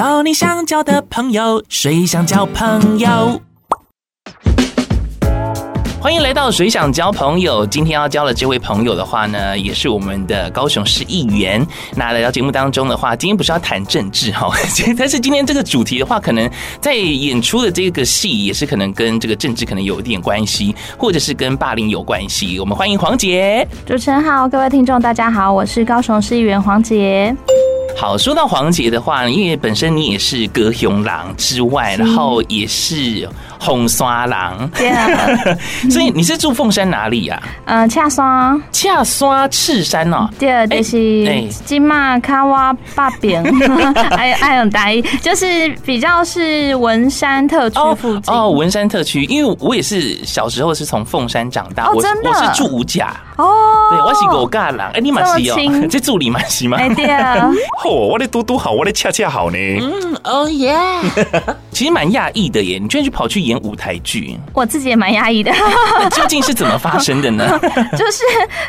交你想交的朋友，谁想交朋友？欢迎来到谁想交朋友。今天要交的这位朋友的话呢，也是我们的高雄市议员。那来到节目当中的话，今天不是要谈政治哈，但是今天这个主题的话，可能在演出的这个戏也是可能跟这个政治可能有一点关系，或者是跟霸凌有关系。我们欢迎黄杰。主持人好，各位听众大家好，我是高雄市议员黄捷。好，说到黄杰的话，因为本身你也是歌雄郎之外，然后也是。凤山人，对啊，所以你是住凤山哪里呀？嗯，恰山，恰山赤山哦，对，就是金马卡哇八边，还有还有大一，就是比较是文山特区附近。哦，文山特区，因为我也是小时候是从凤山长大，我我是住五甲。哦，对，我是五甲人，哎，你蛮喜哦，这助理蛮喜吗？哎，对啊，嚯，我的嘟嘟好，我的恰恰好呢，嗯，哦耶，其实蛮讶异的耶，你居然去跑去。演舞台剧，我自己也蛮压抑的。究竟是怎么发生的呢？就是，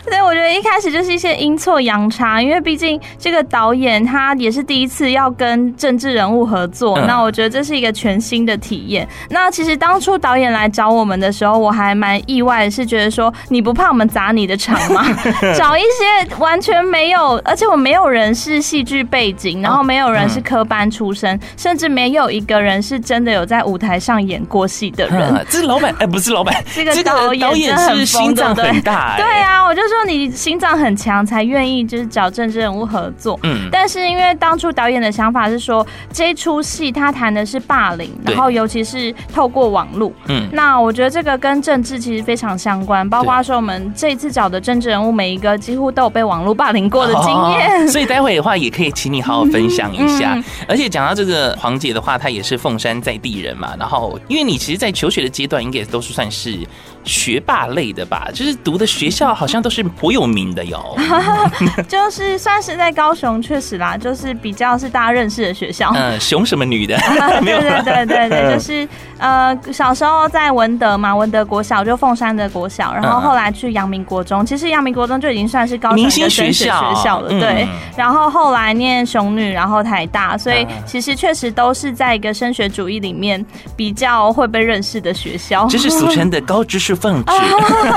对，我觉得一开始就是一些阴错阳差，因为毕竟这个导演他也是第一次要跟政治人物合作，嗯、那我觉得这是一个全新的体验。那其实当初导演来找我们的时候，我还蛮意外的，是觉得说你不怕我们砸你的场吗？找一些完全没有，而且我没有人是戏剧背景，然后没有人是科班出身，嗯、甚至没有一个人是真的有在舞台上演过。戏的人，这是老板哎，不是老板，这个导演，导演是心脏很大，对啊，我就说你心脏很强，才愿意就是找政治人物合作。嗯，但是因为当初导演的想法是说，这一出戏他谈的是霸凌，然后尤其是透过网络。嗯，那我觉得这个跟政治其实非常相关，包括说我们这一次找的政治人物，每一个几乎都有被网络霸凌过的经验。所以待会的话，也可以请你好好分享一下。而且讲到这个黄姐的话，他也是凤山在地人嘛，然后因为你。其实，在求学的阶段，应该都是算是学霸类的吧？就是读的学校好像都是颇有名的哟。就是算是在高雄，确实啦，就是比较是大家认识的学校。嗯，熊什么女的？对对对对对，就是呃，小时候在文德嘛，文德国小就凤山的国小，然后后来去阳明国中，其实阳明国中就已经算是高雄的升学学校了。对，然后后来念雄女，然后台大，所以其实确实都是在一个升学主义里面比较会。被认识的学校，这是俗称的高知识分子。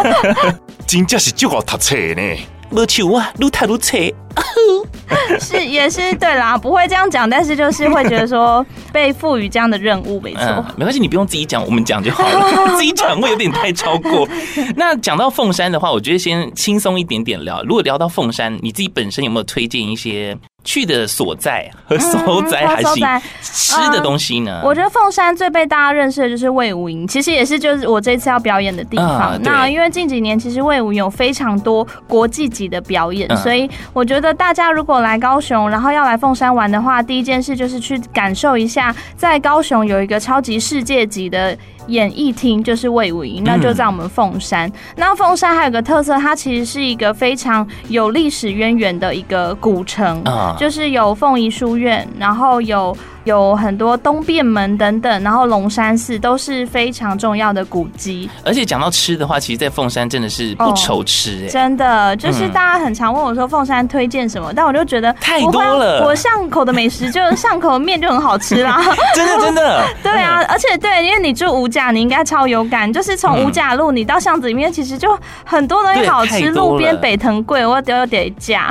真正是就好读册呢，没错啊，越读越册。是也是对啦，不会这样讲，但是就是会觉得说被赋予这样的任务，没错、嗯。没关系，你不用自己讲，我们讲就好了。自己讲会有点太超过。那讲到凤山的话，我觉得先轻松一点点聊。如果聊到凤山，你自己本身有没有推荐一些？去的所在和所在还是吃的东西呢？我觉得凤山最被大家认识的就是魏武营，其实也是就是我这次要表演的地方。那因为近几年其实魏武营有非常多国际级的表演，所以我觉得大家如果来高雄，然后要来凤山玩的话，第一件事就是去感受一下，在高雄有一个超级世界级的。演艺厅就是魏武营，那就在我们凤山。嗯、那凤山还有个特色，它其实是一个非常有历史渊源的一个古城，啊、就是有凤仪书院，然后有。有很多东便门等等，然后龙山寺都是非常重要的古迹。而且讲到吃的话，其实，在凤山真的是不愁吃真的就是大家很常问我说凤山推荐什么，但我就觉得太多了。我巷口的美食就是巷口的面就很好吃啦，真 的真的。对啊，而且对，因为你住五甲，你应该超有感，就是从五甲路你到巷子里面，其实就很多东西好吃。路边北藤贵，我都有点价。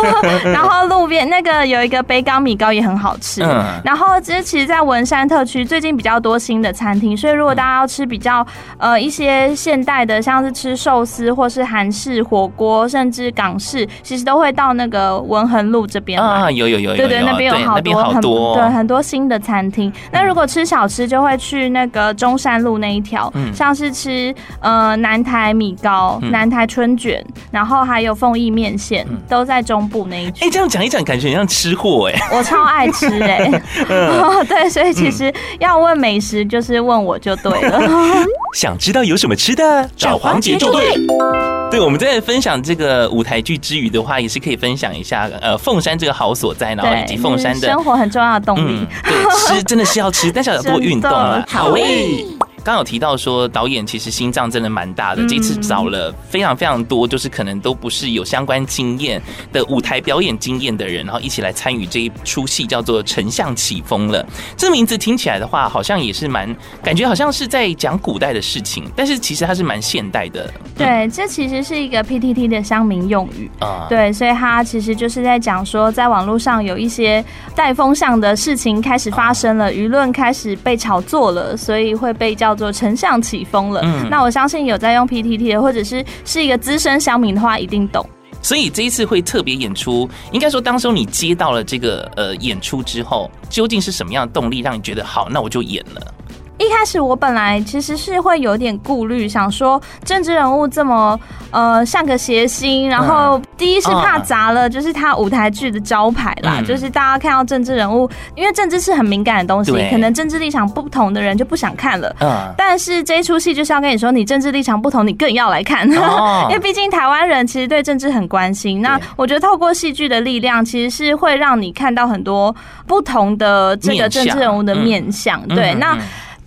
然后路边那个有一个北港米糕也很好吃，然后。然后，其实其实，在文山特区最近比较多新的餐厅，所以如果大家要吃比较呃一些现代的，像是吃寿司或是韩式火锅，甚至港式，其实都会到那个文横路这边啊，有有有，有，对对，那边有好多很多对很多新的餐厅。那如果吃小吃，就会去那个中山路那一条，像是吃呃南台米糕、南台春卷，然后还有凤翼面线，都在中部那一区。哎，这样讲一讲，感觉很像吃货哎，我超爱吃哎。哦，对，所以其实要问美食，就是问我就对了。想知道有什么吃的，找黄姐就对。对，我们在分享这个舞台剧之余的话，也是可以分享一下呃凤山这个好所在，然后以及凤山的生活很重要的动力。对，吃真的是要吃，但是要多运动啊。好诶。刚有提到说导演其实心脏真的蛮大的，嗯、这次找了非常非常多，就是可能都不是有相关经验的舞台表演经验的人，然后一起来参与这一出戏，叫做《丞相起风了》。这名字听起来的话，好像也是蛮感觉好像是在讲古代的事情，但是其实它是蛮现代的。对，这其实是一个 PTT 的乡民用语啊。对，所以它其实就是在讲说，在网络上有一些带风向的事情开始发生了，舆论开始被炒作了，所以会被叫做丞相起风了。嗯，那我相信有在用 PTT 的，或者是是一个资深乡民的话，一定懂。所以这一次会特别演出，应该说当时你接到了这个呃演出之后，究竟是什么样的动力让你觉得好，那我就演了。一开始我本来其实是会有点顾虑，想说政治人物这么呃像个谐星，然后第一是怕砸了就是他舞台剧的招牌啦，嗯、就是大家看到政治人物，因为政治是很敏感的东西，可能政治立场不同的人就不想看了。嗯，但是这一出戏就是要跟你说，你政治立场不同，你更要来看，因为毕竟台湾人其实对政治很关心。那我觉得透过戏剧的力量，其实是会让你看到很多不同的这个政治人物的面相。对，那。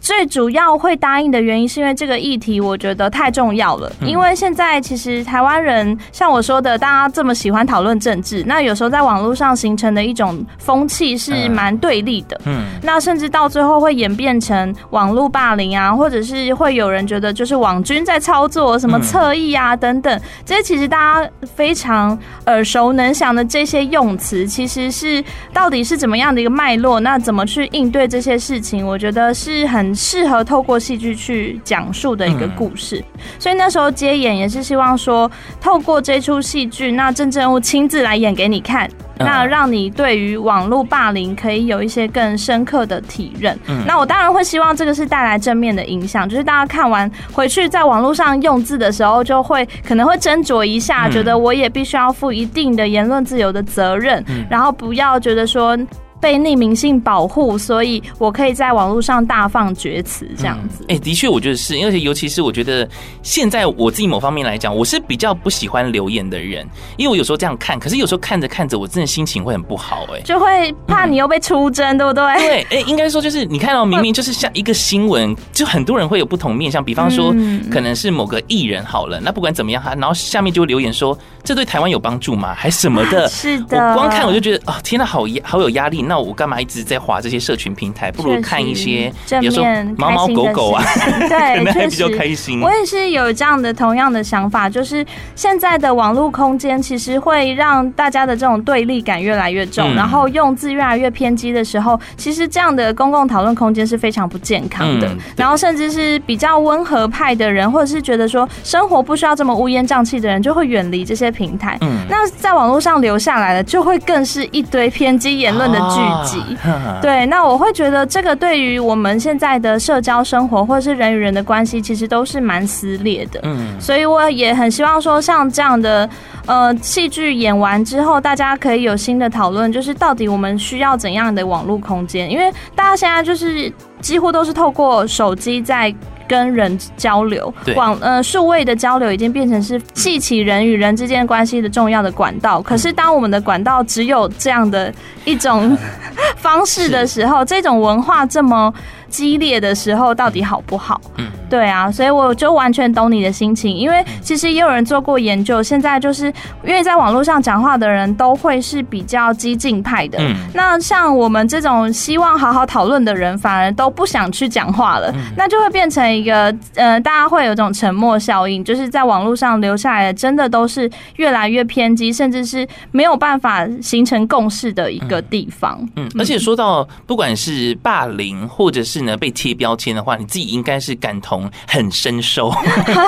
最主要会答应的原因，是因为这个议题我觉得太重要了。因为现在其实台湾人像我说的，大家这么喜欢讨论政治，那有时候在网络上形成的一种风气是蛮对立的。嗯，那甚至到最后会演变成网络霸凌啊，或者是会有人觉得就是网军在操作什么侧翼啊等等，这些其实大家非常耳熟能详的这些用词，其实是到底是怎么样的一个脉络？那怎么去应对这些事情？我觉得是很。适合透过戏剧去讲述的一个故事，所以那时候接演也是希望说，透过这出戏剧，那政治人物亲自来演给你看，那让你对于网络霸凌可以有一些更深刻的体认。那我当然会希望这个是带来正面的影响，就是大家看完回去在网络上用字的时候，就会可能会斟酌一下，觉得我也必须要负一定的言论自由的责任，然后不要觉得说。被匿名性保护，所以我可以在网络上大放厥词，这样子。哎、嗯，欸，的确，我觉得是，而且尤其是我觉得现在我自己某方面来讲，我是比较不喜欢留言的人，因为我有时候这样看，可是有时候看着看着，我真的心情会很不好，哎，就会怕你又被出征，嗯、对不对？对，哎、欸，应该说就是你看到明明就是像一个新闻，就很多人会有不同面向，比方说可能是某个艺人好了，那不管怎么样，哈然后下面就会留言说这对台湾有帮助吗？还什么的？是的，我光看我就觉得啊、哦，天呐，好压，好有压力。那我干嘛一直在划这些社群平台？不如看一些，比如说猫猫狗狗啊，对，可能还比较开心。我也是有这样的同样的想法，就是现在的网络空间其实会让大家的这种对立感越来越重，然后用字越来越偏激的时候，其实这样的公共讨论空间是非常不健康的。然后甚至是比较温和派的人，或者是觉得说生活不需要这么乌烟瘴气的人，就会远离这些平台。嗯，那在网络上留下来的，就会更是一堆偏激言论的聚集。对，那我会觉得这个对于我们现在的社交生活或者是人与人的关系，其实都是蛮撕裂的。嗯，所以我也很希望说，像这样的呃戏剧演完之后，大家可以有新的讨论，就是到底我们需要怎样的网络空间？因为大家现在就是几乎都是透过手机在。跟人交流，广呃数位的交流已经变成是系起人与人之间关系的重要的管道。可是当我们的管道只有这样的一种 方式的时候，这种文化这么激烈的时候，到底好不好？嗯，对啊，所以我就完全懂你的心情，因为其实也有人做过研究，现在就是因为在网络上讲话的人都会是比较激进派的，嗯，那像我们这种希望好好讨论的人，反而都不想去讲话了，那就会变成一个呃，大家会有这种沉默效应，就是在网络上留下来的，真的都是越来越偏激，甚至是没有办法形成共识的一个地方。嗯，而且说到不管是霸凌或者是是呢，被贴标签的话，你自己应该是感同很深受。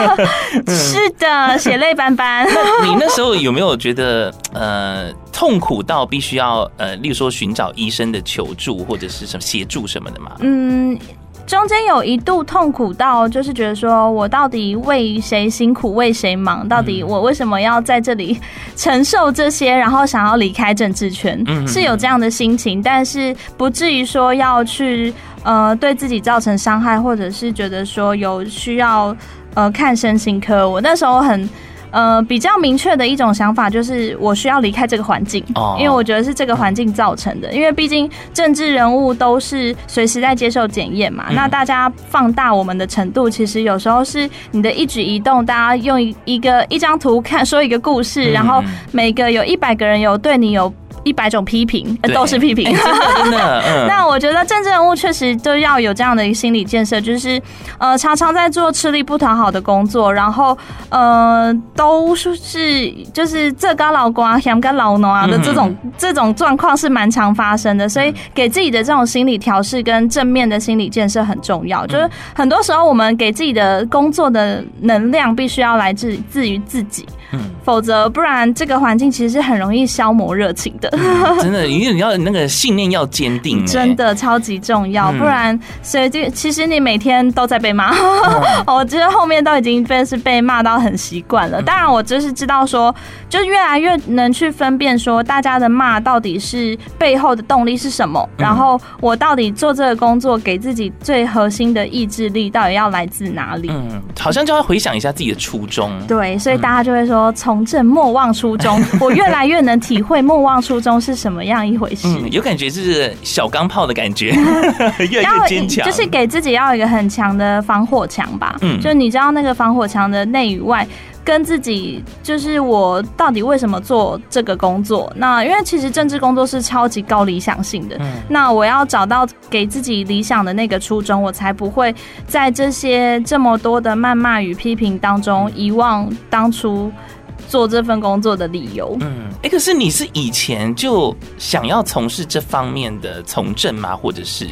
是的，血泪斑斑。那你那时候有没有觉得呃痛苦到必须要呃，例如说寻找医生的求助或者是什么协助什么的吗？嗯。中间有一度痛苦到，就是觉得说我到底为谁辛苦为谁忙？到底我为什么要在这里承受这些？然后想要离开政治圈，是有这样的心情，但是不至于说要去呃对自己造成伤害，或者是觉得说有需要呃看身心科。我那时候很。呃，比较明确的一种想法就是我需要离开这个环境，哦，因为我觉得是这个环境造成的。因为毕竟政治人物都是随时在接受检验嘛，嗯，那大家放大我们的程度，其实有时候是你的一举一动，大家用一个一张图看说一个故事，然后每个有一百个人有对你有。一百种批评，都是批评，欸，真的 真的。嗯、那我觉得政治人物确实都要有这样的一个心理建设，就是呃，常常在做吃力不讨好的工作，然后呃，都是就是这高老瓜想跟老农啊的这种、嗯、这种状况是蛮常发生的，所以给自己的这种心理调试跟正面的心理建设很重要。就是很多时候我们给自己的工作的能量必须要来自自于自己。嗯，否则不然，这个环境其实是很容易消磨热情的。嗯、真的，因为你要那个信念要坚定，真的超级重要。不然，所以就其实你每天都在被骂，嗯、我觉得后面都已经被是被骂到很习惯了。当然，我就是知道说，就越来越能去分辨说，大家的骂到底是背后的动力是什么，然后我到底做这个工作给自己最核心的意志力到底要来自哪里？嗯，好像就要回想一下自己的初衷。对，所以大家就会说。从政莫忘初衷，我越来越能体会莫忘初衷是什么样一回事。嗯，有感觉是小钢炮的感觉，越来越坚强，就是给自己要一个很强的防火墙吧。嗯，就你知道那个防火墙的内与外，跟自己就是我到底为什么做这个工作？那因为其实政治工作是超级高理想性的。嗯，那我要找到给自己理想的那个初衷，我才不会在这些这么多的谩骂与批评当中遗忘当初。做这份工作的理由，嗯，哎，可是你是以前就想要从事这方面的从政吗？或者是？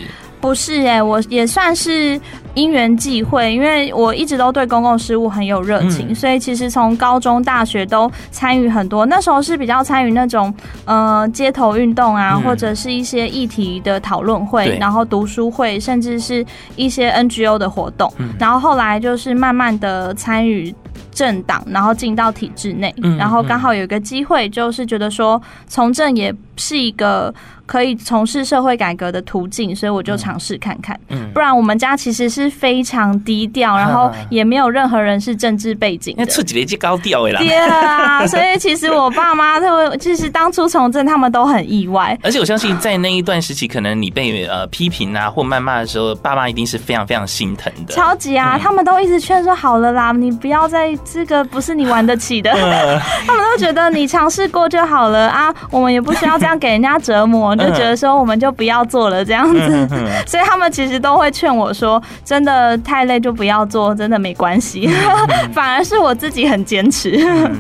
不是哎，我也算是因缘际会，因为我一直都对公共事务很有热情，所以其实从高中、大学都参与很多。那时候是比较参与那种呃街头运动啊，或者是一些议题的讨论会，然后读书会，甚至是一些 NGO 的活动。然后后来就是慢慢的参与。政党，然后进到体制内，然后刚好有一个机会，就是觉得说从政也是一个。可以从事社会改革的途径，所以我就尝试看看。嗯，不然我们家其实是非常低调，然后也没有任何人是政治背景的。那自己的一句高调啦。对啊，所以其实我爸妈他们其实当初从政，他们都很意外。而且我相信，在那一段时期，可能你被呃批评啊或谩骂的时候，爸妈一定是非常非常心疼的。超级啊，他们都一直劝说好了啦，你不要再这个不是你玩得起的。他们都觉得你尝试过就好了啊，我们也不需要这样给人家折磨。就觉得说我们就不要做了这样子，所以他们其实都会劝我说，真的太累就不要做，真的没关系。反而是我自己很坚持。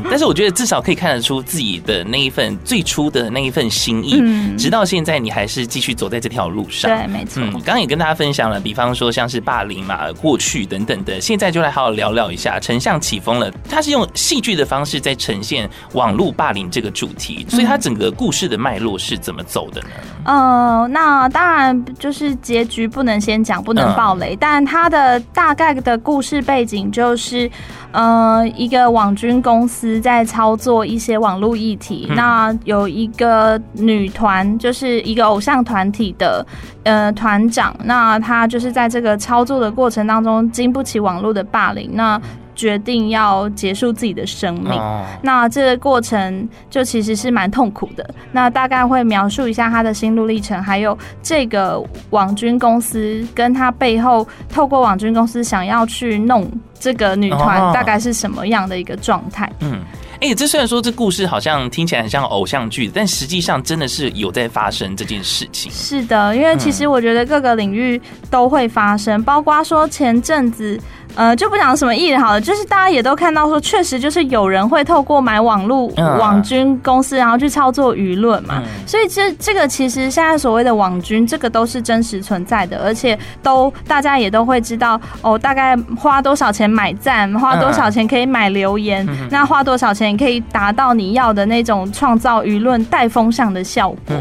但是我觉得至少可以看得出自己的那一份最初的那一份心意，直到现在你还是继续走在这条路上。对，没错。刚刚也跟大家分享了，比方说像是霸凌嘛、过去等等的，现在就来好好聊聊一下。丞相起风了，他是用戏剧的方式在呈现网络霸凌这个主题，所以他整个故事的脉络是怎么走的呢？嗯、呃，那当然就是结局不能先讲，不能爆雷。嗯、但它的大概的故事背景就是，呃，一个网军公司在操作一些网络议题。嗯、那有一个女团，就是一个偶像团体的呃团长，那他就是在这个操作的过程当中，经不起网络的霸凌。那决定要结束自己的生命，那这个过程就其实是蛮痛苦的。那大概会描述一下他的心路历程，还有这个网军公司跟他背后透过网军公司想要去弄这个女团，大概是什么样的一个状态。嗯，哎，这虽然说这故事好像听起来很像偶像剧，但实际上真的是有在发生这件事情。是的，因为其实我觉得各个领域都会发生，包括说前阵子。呃，就不讲什么艺人好了，就是大家也都看到说，确实就是有人会透过买网络网军公司，然后去操作舆论嘛。所以这这个其实现在所谓的网军，这个都是真实存在的，而且都大家也都会知道哦，大概花多少钱买赞，花多少钱可以买留言，那花多少钱可以达到你要的那种创造舆论带风向的效果。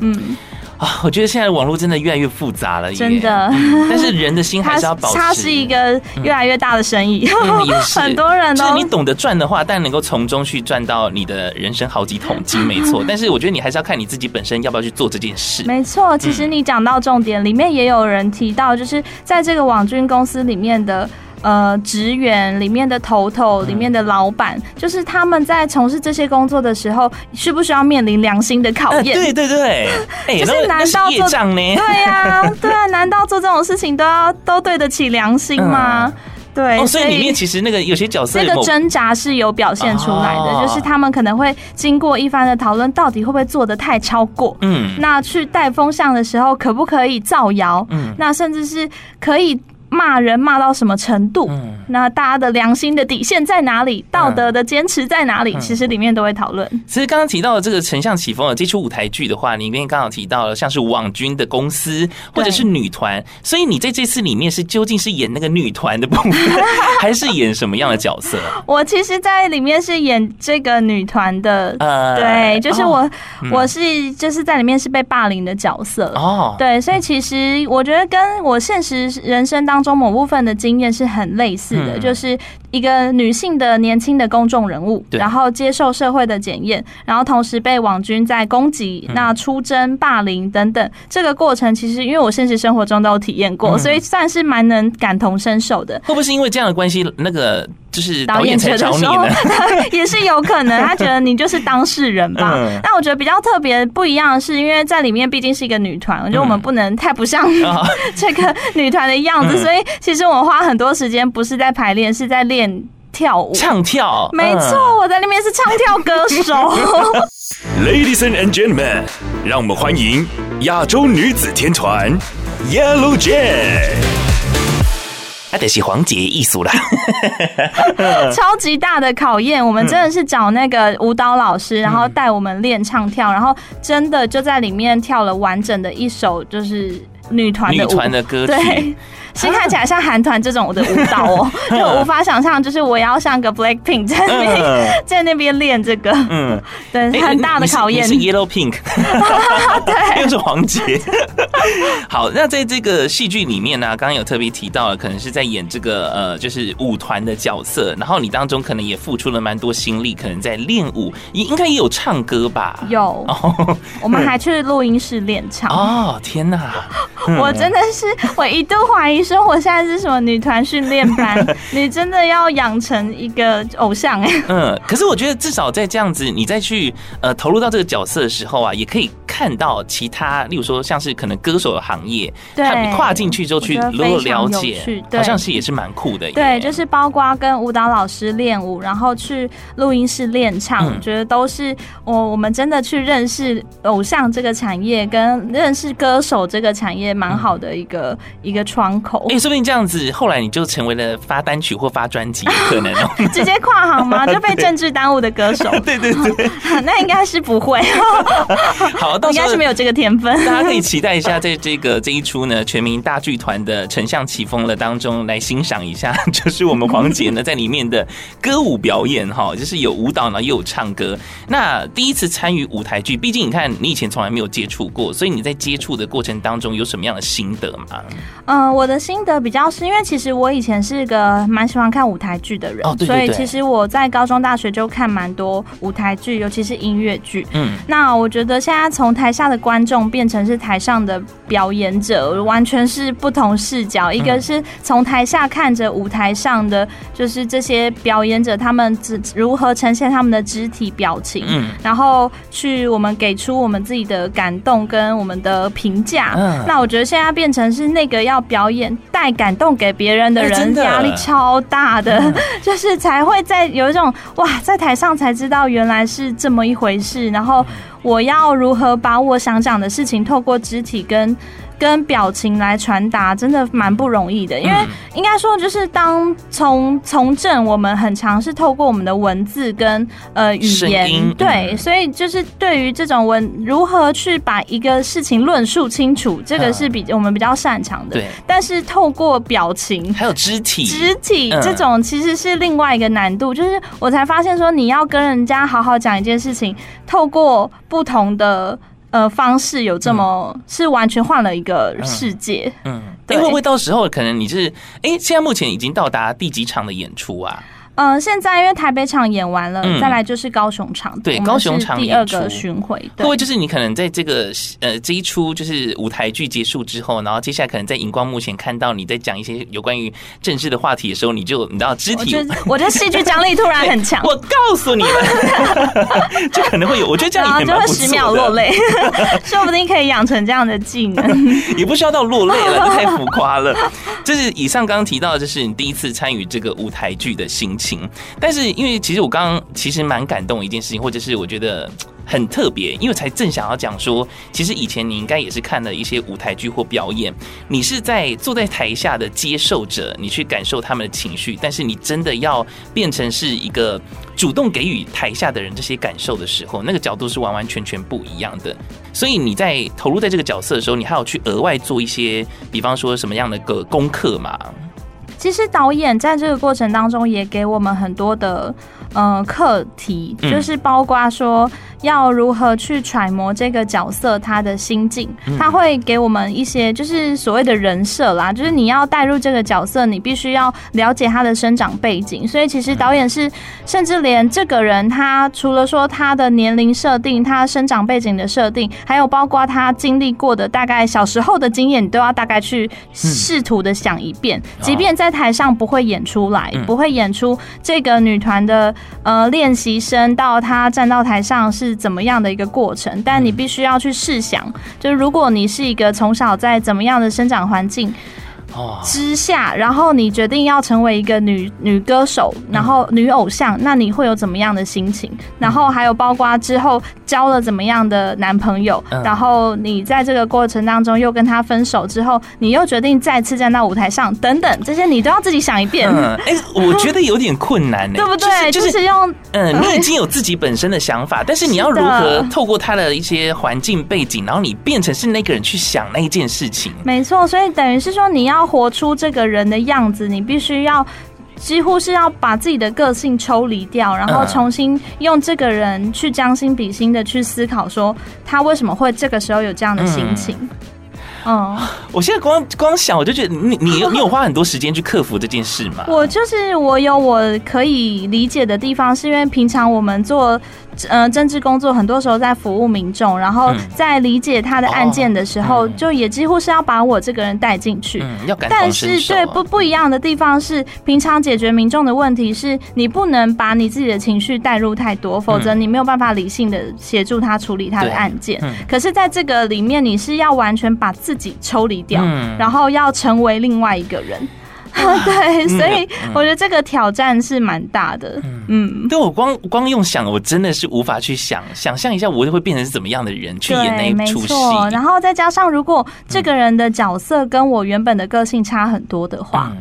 嗯。啊，我觉得现在网络真的越来越复杂了，真的。但是人的心还是要保持。它是一个越来越大的生意，嗯、很多人都。就是你懂得赚的话，但能够从中去赚到你的人生好几桶金，没错。但是我觉得你还是要看你自己本身要不要去做这件事。没错，其实你讲到重点，里面也有人提到，就是在这个网军公司里面的。呃职员里面的头头、里面的老板，就是他们在从事这些工作的时候，需不需要面临良心的考验？对对对，就是难道做对呀，对啊，难道做这种事情都要都对得起良心吗？对，哦，所以里面其实那个有些角色那个挣扎是有表现出来的，哦、就是他们可能会经过一番的讨论，到底会不会做的太超过？嗯，那去带风向的时候，可不可以造谣？嗯，那甚至是可以。骂人骂到什么程度？嗯，那大家的良心的底线在哪里？道德的坚持在哪里？其实里面都会讨论。其实刚刚提到的这个丞相起风的，这出舞台剧的话，里面刚好提到了像是网军的公司或者是女团，所以你在这次里面是究竟是演那个女团的部分，还是演什么样的角色？我其实，在里面是演这个女团的，呃，对，就是我，我是就是在里面是被霸凌的角色哦，对，所以其实我觉得跟我现实人生当中。某部分的经验是很类似的，就是一个女性的年轻的公众人物，然后接受社会的检验，然后同时被网军在攻击、那出征、霸凌等等。这个过程其实因为我现实生活中都有体验过，所以算是蛮能感同身受的。会不会是因为这样的关系，那个就是导演才找你呢？也是有可能，他觉得你就是当事人吧。那我觉得比较特别不一样的是，因为在里面毕竟是一个女团，我觉得我们不能太不像 这个女团的样子，所以。其实我花很多时间，不是在排练，是在练跳舞、唱跳。没错，我在那边是唱跳歌手。Ladies and gentlemen，让我们欢迎亚洲女子天团 Yellow Jack。他得是黄杰艺术啦，超级大的考验。我们真的是找那个舞蹈老师，然后带我们练唱跳，然后真的就在里面跳了完整的一首，就是。女团的舞，女团的歌曲，对，其实看起来像韩团这种的舞蹈哦，就无法想象，就是我要像个 Blackpink 在那边在那边练这个，嗯，对，很大的考验。是 Yellow Pink，对，又是黄杰。好，那在这个戏剧里面呢，刚刚有特别提到了，可能是在演这个呃，就是舞团的角色，然后你当中可能也付出了蛮多心力，可能在练舞，也应该也有唱歌吧？有，我们还去录音室练唱。哦，天哪！我真的是，我一度怀疑说，我现在是什么女团训练班？你真的要养成一个偶像哎？嗯，可是我觉得至少在这样子，你再去呃投入到这个角色的时候啊，也可以看到其他，例如说像是可能歌手的行业，对，跨进去之后去了了解，好像是也是蛮酷的。对，就是包括跟舞蹈老师练舞，然后去录音室练唱，我觉得都是我我们真的去认识偶像这个产业，跟认识歌手这个产业。蛮好的一个、嗯、一个窗口。哎、欸，说不定这样子，后来你就成为了发单曲或发专辑，可能哦。直接跨行吗？就被政治耽误的歌手？对 对对，那应该是不会。好，应该是没有这个天分。大家可以期待一下，在这个这一出呢，全民大剧团的丞相起风了当中来欣赏一下，就是我们黄杰呢在里面的歌舞表演哈，就是有舞蹈呢又有唱歌。那第一次参与舞台剧，毕竟你看你以前从来没有接触过，所以你在接触的过程当中有什么？什么样的心得吗？嗯、呃，我的心得比较是因为其实我以前是个蛮喜欢看舞台剧的人，哦、对对对，所以其实我在高中、大学就看蛮多舞台剧，尤其是音乐剧。嗯，那我觉得现在从台下的观众变成是台上的表演者，完全是不同视角。一个是从台下看着舞台上的，就是这些表演者他们如何呈现他们的肢体表情，嗯，然后去我们给出我们自己的感动跟我们的评价。嗯，那我。觉得现在变成是那个要表演带感动给别人的人，压力超大的，就是才会在有一种哇，在台上才知道原来是这么一回事，然后我要如何把我想讲的事情透过肢体跟。跟表情来传达，真的蛮不容易的。因为应该说，就是当从从政，我们很常是透过我们的文字跟呃语言，对，所以就是对于这种文如何去把一个事情论述清楚，这个是比我们比较擅长的。对，但是透过表情还有肢体，肢体这种其实是另外一个难度。就是我才发现说，你要跟人家好好讲一件事情，透过不同的。呃，方式有这么、嗯、是完全换了一个世界，嗯，对，会不会到时候可能你是哎、欸，现在目前已经到达第几场的演出啊？嗯，现在因为台北场演完了，嗯、再来就是高雄场。对，高雄场第二个巡回。对，会不会就是你可能在这个呃这一出就是舞台剧结束之后，然后接下来可能在荧光幕前看到你在讲一些有关于政治的话题的时候，你就你知道肢体，我觉得戏剧张力突然很强。我告诉你们，就可能会有，我觉得这样也蛮不错的。就会十秒落泪，说不定可以养成这样的技能。也不需要到落泪了，这太浮夸了。就是以上刚刚提到，就是你第一次参与这个舞台剧的心情。但是因为其实我刚刚其实蛮感动一件事情，或者是我觉得很特别，因为才正想要讲说，其实以前你应该也是看了一些舞台剧或表演，你是在坐在台下的接受者，你去感受他们的情绪，但是你真的要变成是一个主动给予台下的人这些感受的时候，那个角度是完完全全不一样的。所以你在投入在这个角色的时候，你还要去额外做一些，比方说什么样的个功课嘛？其实导演在这个过程当中也给我们很多的呃课题，就是包括说。要如何去揣摩这个角色他的心境？他会给我们一些就是所谓的人设啦，就是你要带入这个角色，你必须要了解他的生长背景。所以其实导演是甚至连这个人，他除了说他的年龄设定、他生长背景的设定，还有包括他经历过的大概小时候的经验，你都要大概去试图的想一遍。即便在台上不会演出来，不会演出这个女团的呃练习生到他站到台上是。怎么样的一个过程？但你必须要去试想，就是如果你是一个从小在怎么样的生长环境。之下，然后你决定要成为一个女女歌手，然后女偶像，那你会有怎么样的心情？然后还有包括之后交了怎么样的男朋友，然后你在这个过程当中又跟他分手之后，你又决定再次站到舞台上，等等，这些你都要自己想一遍。哎，我觉得有点困难呢，对不对？就是用嗯，你已经有自己本身的想法，但是你要 如何透过他的一些环境背景，然后你变成是那个人去想那一件事情？没错，所以等于是说你要。活出这个人的样子，你必须要几乎是要把自己的个性抽离掉，然后重新用这个人去将心比心的去思考，说他为什么会这个时候有这样的心情。嗯，我现在光光想，我就觉得你你你有花很多时间去克服这件事吗？我就是我有我可以理解的地方，是因为平常我们做。呃，政治工作很多时候在服务民众，然后在理解他的案件的时候，就也几乎是要把我这个人带进去。但是对不不一样的地方是，平常解决民众的问题是你不能把你自己的情绪带入太多，否则你没有办法理性的协助他处理他的案件。可是在这个里面，你是要完全把自己抽离掉，然后要成为另外一个人。对，所以我觉得这个挑战是蛮大的。嗯，对，我光光用想，我真的是无法去想想象一下，我会变成是怎么样的人去演那一出戏。然后再加上，如果这个人的角色跟我原本的个性差很多的话。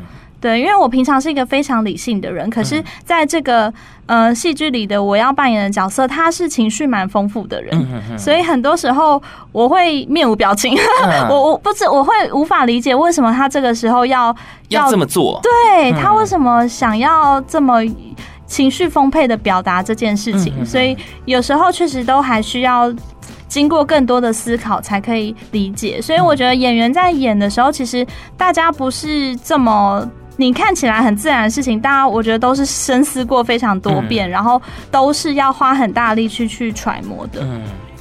对，因为我平常是一个非常理性的人，可是在这个呃戏剧里的我要扮演的角色，他是情绪蛮丰富的人，所以很多时候我会面无表情，我我不知我会无法理解为什么他这个时候要要这么做，对，他为什么想要这么情绪丰沛的表达这件事情，所以有时候确实都还需要经过更多的思考才可以理解，所以我觉得演员在演的时候，其实大家不是这么。你看起来很自然的事情，大家我觉得都是深思过非常多遍，然后都是要花很大力气去揣摩的。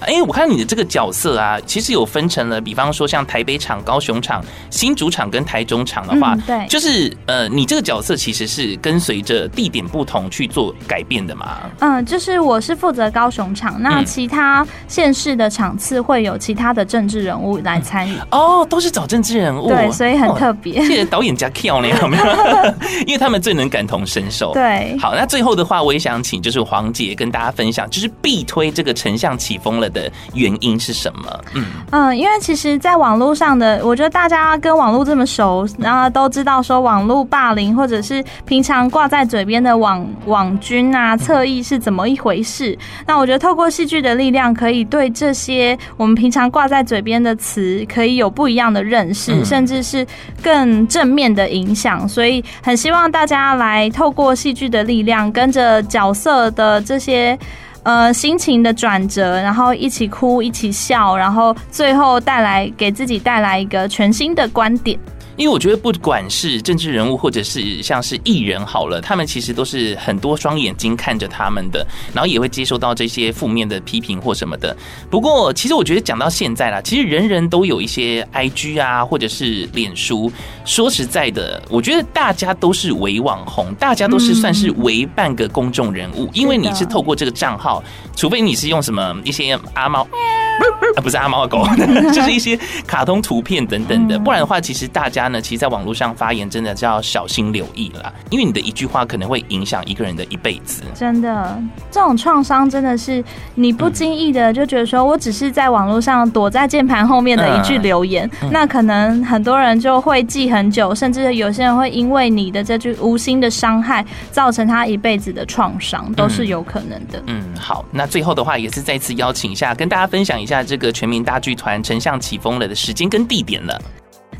哎，我看你的这个角色啊，其实有分成了，比方说像台北场、高雄场、新竹场跟台中场的话，嗯、对，就是呃，你这个角色其实是跟随着地点不同去做改变的嘛？嗯，就是我是负责高雄场，那其他县市的场次会有其他的政治人物来参与。哦，都是找政治人物，对，所以很特别。谢谢导演家 Q 呢，有没有？因为他们最能感同身受。对，好，那最后的话，我也想请就是黄姐跟大家分享，就是必推这个丞相起风了的原因是什么？嗯嗯，因为其实，在网络上的，我觉得大家跟网络这么熟，然后都知道说网络霸凌，或者是平常挂在嘴边的网网军啊、侧翼是怎么一回事。那我觉得透过戏剧的力量，可以对这些我们平常挂在嘴边的词，可以有不一样的认识，甚至是更正面的影响。所以很希望大家来透过戏剧的力量，跟着角色的这些。呃，心情的转折，然后一起哭，一起笑，然后最后带来给自己带来一个全新的观点。因为我觉得，不管是政治人物，或者是像是艺人，好了，他们其实都是很多双眼睛看着他们的，然后也会接受到这些负面的批评或什么的。不过，其实我觉得讲到现在啦，其实人人都有一些 IG 啊，或者是脸书。说实在的，我觉得大家都是伪网红，大家都是算是伪半个公众人物，因为你是透过这个账号，除非你是用什么一些阿猫。啊，不是阿猫阿狗，就是一些卡通图片等等的。不然的话，其实大家呢，其实，在网络上发言，真的是要小心留意啦。因为你的一句话，可能会影响一个人的一辈子。真的，这种创伤真的是你不经意的就觉得说，我只是在网络上躲在键盘后面的一句留言，那可能很多人就会记很久，甚至有些人会因为你的这句无心的伤害，造成他一辈子的创伤，都是有可能的。嗯，好，那最后的话，也是再次邀请一下，跟大家分享一下这个。全民大剧团丞相起风了的时间跟地点了。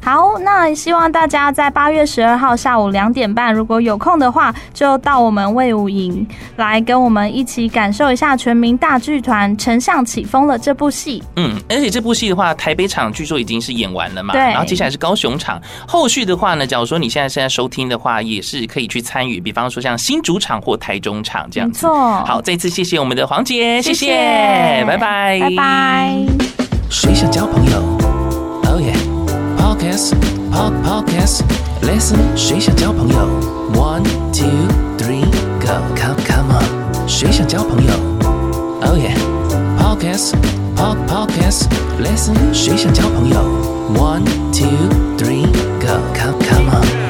好，那希望大家在八月十二号下午两点半，如果有空的话，就到我们魏武营来跟我们一起感受一下全民大剧团丞相起风了这部戏。嗯，而且这部戏的话，台北场据说已经是演完了嘛，对。然后接下来是高雄场，后续的话呢，假如说你现在现在收听的话，也是可以去参与，比方说像新主场或台中场这样子。没错。好，再次谢谢我们的黄姐，谢谢，谢谢拜拜，拜拜。谁想交朋友 Podcast Pod Podcast. Lesson two three go. Come come on, 谁想交朋友？Oh yeah. Podcast Pod Podcast. Lesson two three go. Come come on.